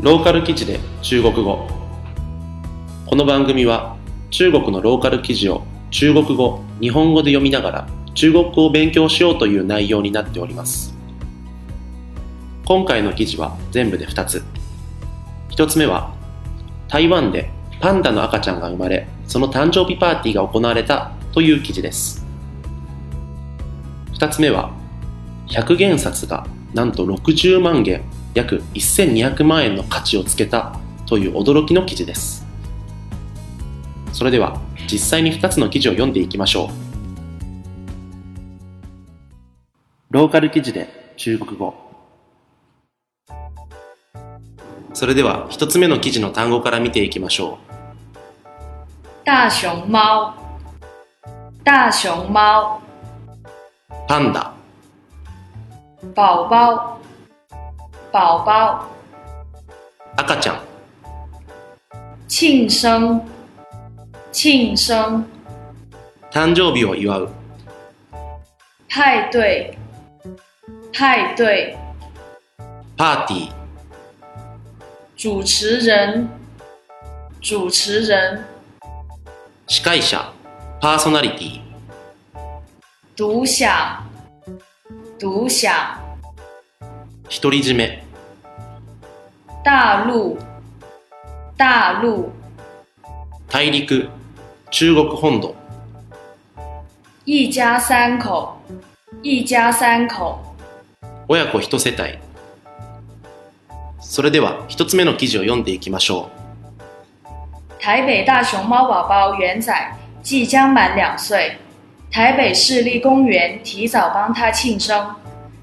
ローカル記事で中国語。この番組は中国のローカル記事を中国語、日本語で読みながら中国語を勉強しようという内容になっております。今回の記事は全部で2つ。1つ目は台湾でパンダの赤ちゃんが生まれその誕生日パーティーが行われたという記事です。2つ目は100元札がなんと60万元。約1200万円の価値をつけたという驚きの記事です。それでは実際に2つの記事を読んでいきましょう。ローカル記事で中国語。それでは1つ目の記事の単語から見ていきましょう。大熊猫，大熊猫，パンダ。宝宝，宝宝，赤ちゃん。庆生，庆生，誕生日を祝う。派对，派对，パーティー。主持人，主持人，司会者。パーソナリティ。独享，独享，独り占め大陆，大陆，大陸中国本土一家三口，一家三口，親子一世帯それでは一つ目の記事を読んでいきましょ台北大熊猫宝宝元仔即将满两岁，台北市立公园提早帮他庆生，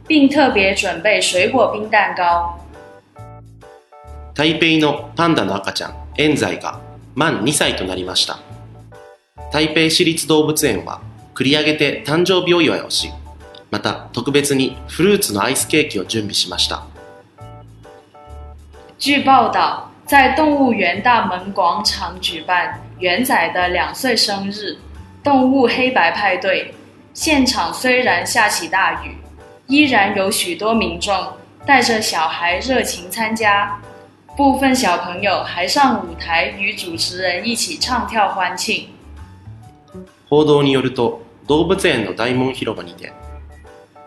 并特别准备水果冰蛋糕。 台北のパンダの赤ちゃんエンザイが満2歳となりました。台北市立動物園は繰り上げて誕生日お祝いをしまた特別にフルーツのアイスケーキを準備しました。据报道，在动物园大门广场举办元仔的两岁生日动物黑白派对，现场虽然下起大雨，依然有许多民众带着小孩热情参加，部分小朋友还上舞台与主持人一起唱跳欢庆。報道によると動物園の大門広場にて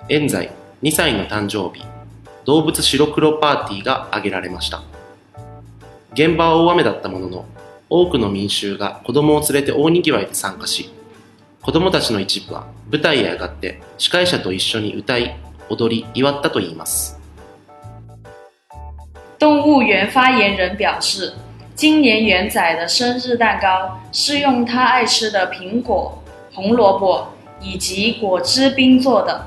現在2歳の誕生日動物白黒パーティーが挙げられました現場は大雨だったものの多くの民衆が子供を連れて大にぎわいで参加し子供たちの一部は舞台へ上がって司会者と一緒に歌い踊り祝ったといいます动物园发言人表示，今年元仔的生日蛋糕是用他爱吃的苹果、红萝卜以及果汁冰做的，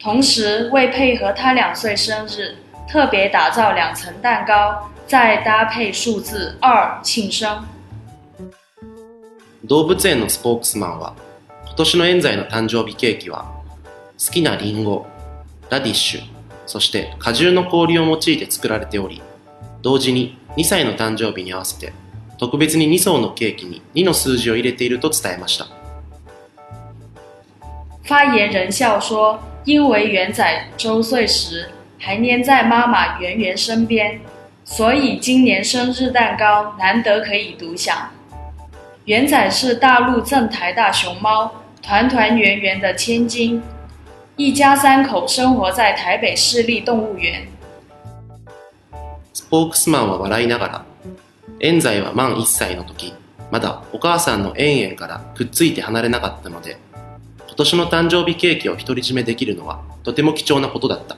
同时为配合他两岁生日，特别打造两层蛋糕，再搭配数字二庆生。動物園のスポークスマンは今年のエンザイの誕生日ケーキは好きなリンゴラディッシュ そして果汁の氷を用いて作られており同時に2歳の誕生日に合わせて特別に2層のケーキに2の数字を入れていると伝えました发言人笑说：“因为元仔周岁时还黏在妈妈圆圆身边，所以今年生日蛋糕难得可以独享。元仔是大陆正台大熊猫，团团圆圆的千金，一家三口生活在台北市立动物园。スポークスマンは笑いながらエンザイは満1歳の時まだお母さんのエンエンからくっついて離れなかったので今年の誕生日ケーキを独り占めできるのはとても貴重なことだった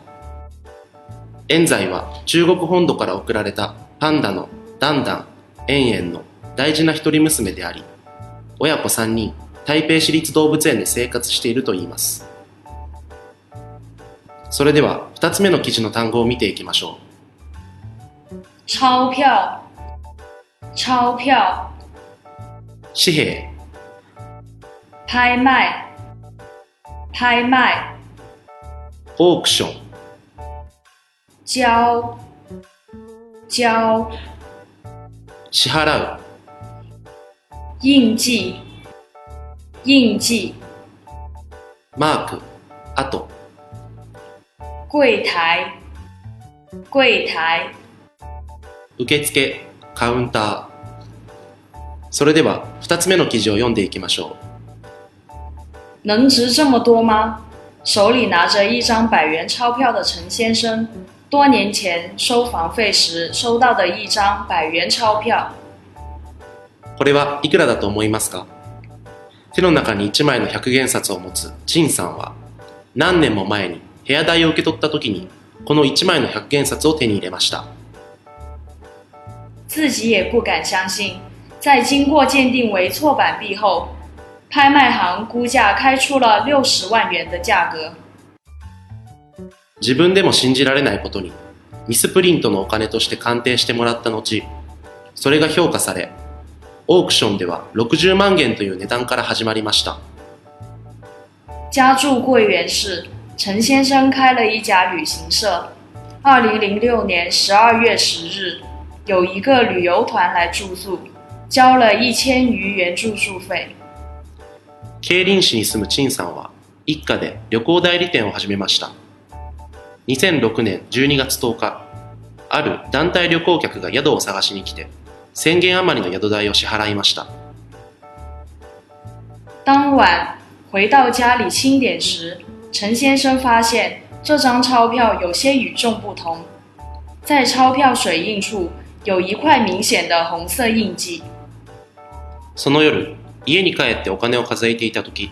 エンザイは中国本土から送られたパンダのダンダン、エンエンの大事な一人娘であり親子3人台北市立動物園で生活しているといいますそれでは2つ目の記事の単語を見ていきましょう。钞票，钞票，紙幣。拍卖，拍卖，オークション。交，交，支払う。印记，印记，マーク。あと柜台，柜台，受付、カウンター。それでは、二つ目の記事を読んでいきましょう。能值这么多吗？手里拿着一张百元钞票的陈先生，多年前收房费时收到的一张百元钞票。これはいくらだと思いますか？手の中に1枚の100元札を持つ陳さんは、何年も前に部屋代を受け取った時に、この1枚の100元札を手に入れました。自己也不敢相信，在经过鉴定为错版币后，拍卖行估价开出了六十万元的价格。自分でも信じられないことに、ミスプリントのお金として鑑定してもらった後、それが評価され、オークションでは60万元という値段から始まりました。家住桂园市，陈先生开了一家旅行社。二零零六年十二月十日，有一个旅游团来住宿，交了一千余元住宿费。競輪市に住む陳さんは一家で旅行代理店を始めました。2006年12月10日、ある団体旅行客が宿を探しに来て、千元余りの宿代を支払いました。当晚回到家里清点时，陈先生发现这张钞票有些与众不同，在钞票水印处有一块明显的红色印记。その夜、家に帰ってお金を数えていた時、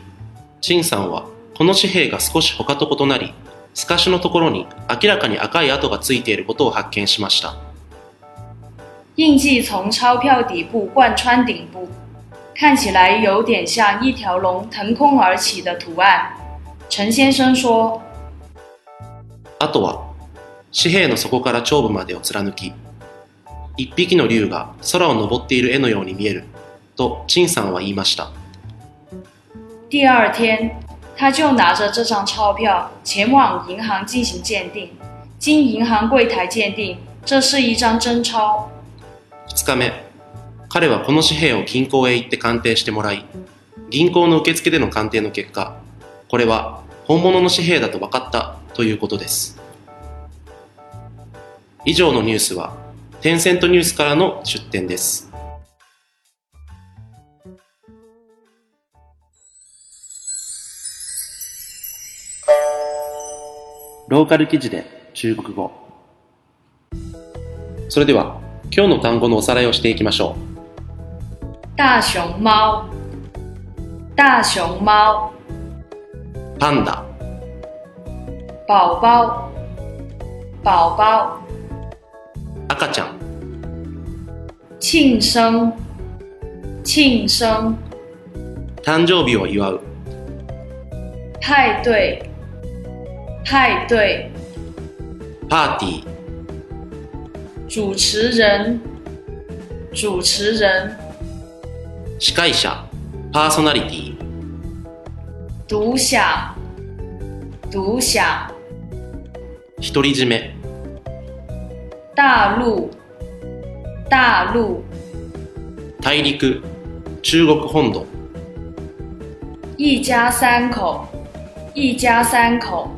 陳さんはこの紙幣が少し他と異なり、透かしのところに明らかに赤い跡がついていることを発見しました。印记从钞票底部贯穿顶部，看起来有点像一条龙腾空而起的图案。 陈先生说：“あとは紙幣の底から頂部までを貫き、一匹の竜が空を登っている絵のように見える。”と陳さんは言いました。第二天，他就拿着这张钞票前往银行进行鉴定。经银行柜台鉴定，这是一张真钞。2日目、彼はこの紙幣を銀行へ行って鑑定してもらい、銀行の受付での鑑定の結果、これは本物の紙幣だと分かったということです。以上のニュースは、テンセントニュースからの出展です。ローカル記事で中国語。それでは、今日の単語のおさらいをしていきましょう。大熊猫大熊猫パンダ。宝宝。宝宝。赤ちゃん。庆生。庆生。誕生日を祝う。派对。派对。パーティー。主持人，主持人。司会者、パーソナリティ。独享、独享。独り占め。大陆、大陸。大陸、中国本土。一家三口、一家三口。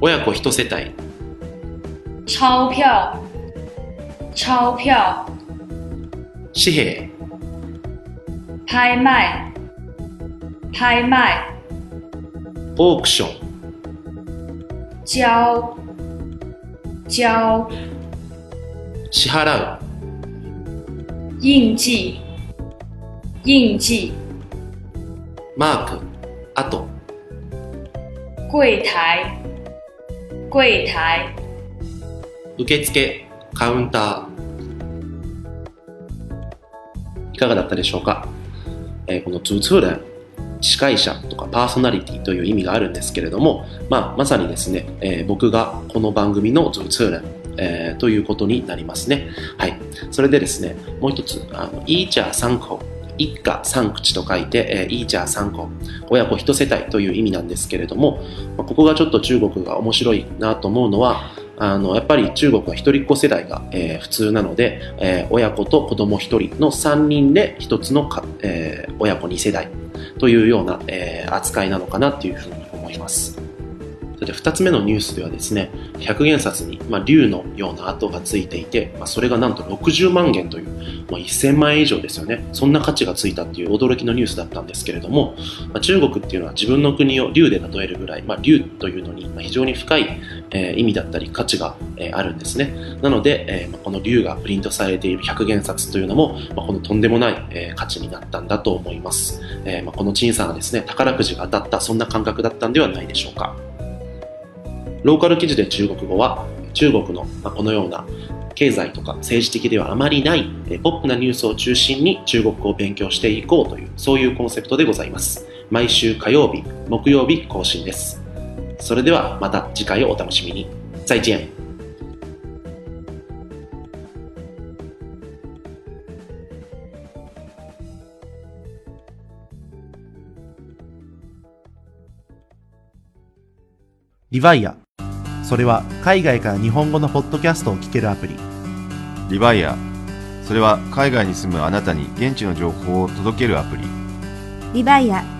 親子一世帯。钞票。钞票，紙幣，拍卖，拍卖，オークション，交，交，支払う，印记，印记，マーク、あと、柜台，柜台，受付。カウンター。いかがだったでしょうか、えー、このズーツーレン、司会者とかパーソナリティという意味があるんですけれども、まあ、まさにですね、えー、僕がこの番組のズーツーレン、えー、ということになりますね。はい。それでですね、もう一つ、あの、イーチャー3個、一家三口と書いて、えー、イーチャー3個、親子一世帯という意味なんですけれども、まあ、ここがちょっと中国が面白いなと思うのは、あの、やっぱり中国は一人っ子世代が、えー、普通なので、えー、親子と子供一人の三人で一つのか、えー、親子二世代というような、えー、扱いなのかなっていうふうに思います。で2つ目のニュースではですね100元札に、まあ、竜のような跡がついていて、まあ、それがなんと60万元という、まあ、1000万円以上ですよねそんな価値がついたっていう驚きのニュースだったんですけれども、まあ、中国っていうのは自分の国を竜で例えるぐらい、まあ、竜というのに非常に深い、え、意味だったり価値が、え、あるんですね。なので、えま、この竜がプリントされている100元札というのも、ま、このとんでもない、え、価値になったんだと思います、えま、この陳さんはですね宝くじが当たったそんな感覚だったんではないでしょうか。ローカル記事で中国語は中国のまこのような経済とか政治的ではあまりないポップなニュースを中心に中国語を勉強していこうというそういうコンセプトでございます。毎週火曜日木曜日更新です。それではまた次回をお楽しみに。再见。リヴァイア。それは海外から日本語のポッドキャストを聞けるアプリ。リバイア。それは海外に住むあなたに現地の情報を届けるアプリ。リバイア